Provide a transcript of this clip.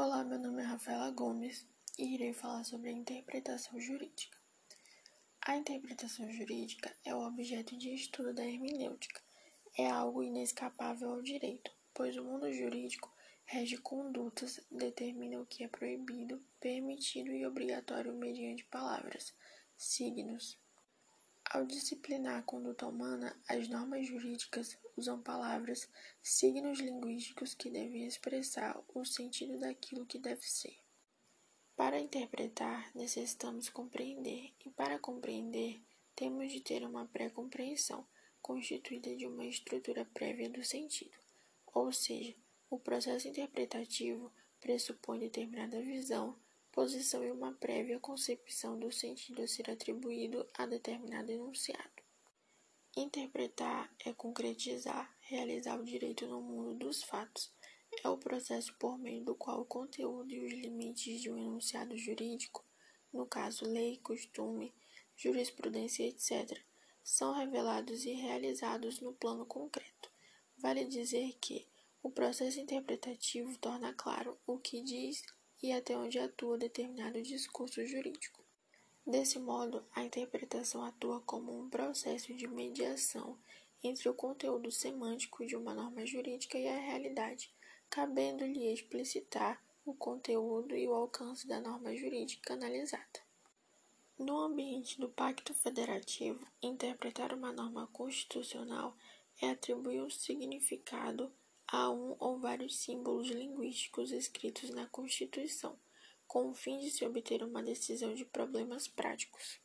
Olá, meu nome é Rafaela Gomes e irei falar sobre a interpretação jurídica. A interpretação jurídica é o objeto de estudo da hermenêutica. É algo inescapável ao direito, pois o mundo jurídico rege condutas, determina o que é proibido, permitido e obrigatório mediante palavras, signos, ao disciplinar a conduta humana, as normas jurídicas usam palavras, signos linguísticos que devem expressar o sentido daquilo que deve ser. Para interpretar, necessitamos compreender, e para compreender, temos de ter uma pré-compreensão, constituída de uma estrutura prévia do sentido. Ou seja, o processo interpretativo pressupõe determinada visão, posição e uma prévia concepção do sentido a ser atribuído a determinado enunciado. Interpretar é concretizar, realizar o direito no mundo dos fatos. É o processo por meio do qual o conteúdo e os limites de um enunciado jurídico, no caso lei, costume, jurisprudência, etc., são revelados e realizados no plano concreto. Vale dizer que o processo interpretativo torna claro o que diz e até onde atua determinado discurso jurídico. Desse modo, a interpretação atua como um processo de mediação entre o conteúdo semântico de uma norma jurídica e a realidade, cabendo-lhe explicitar o conteúdo e o alcance da norma jurídica analisada. No ambiente do Pacto Federativo, interpretar uma norma constitucional é atribuir um significado a um ou vários símbolos linguísticos escritos na Constituição, com o fim de se obter uma decisão de problemas práticos.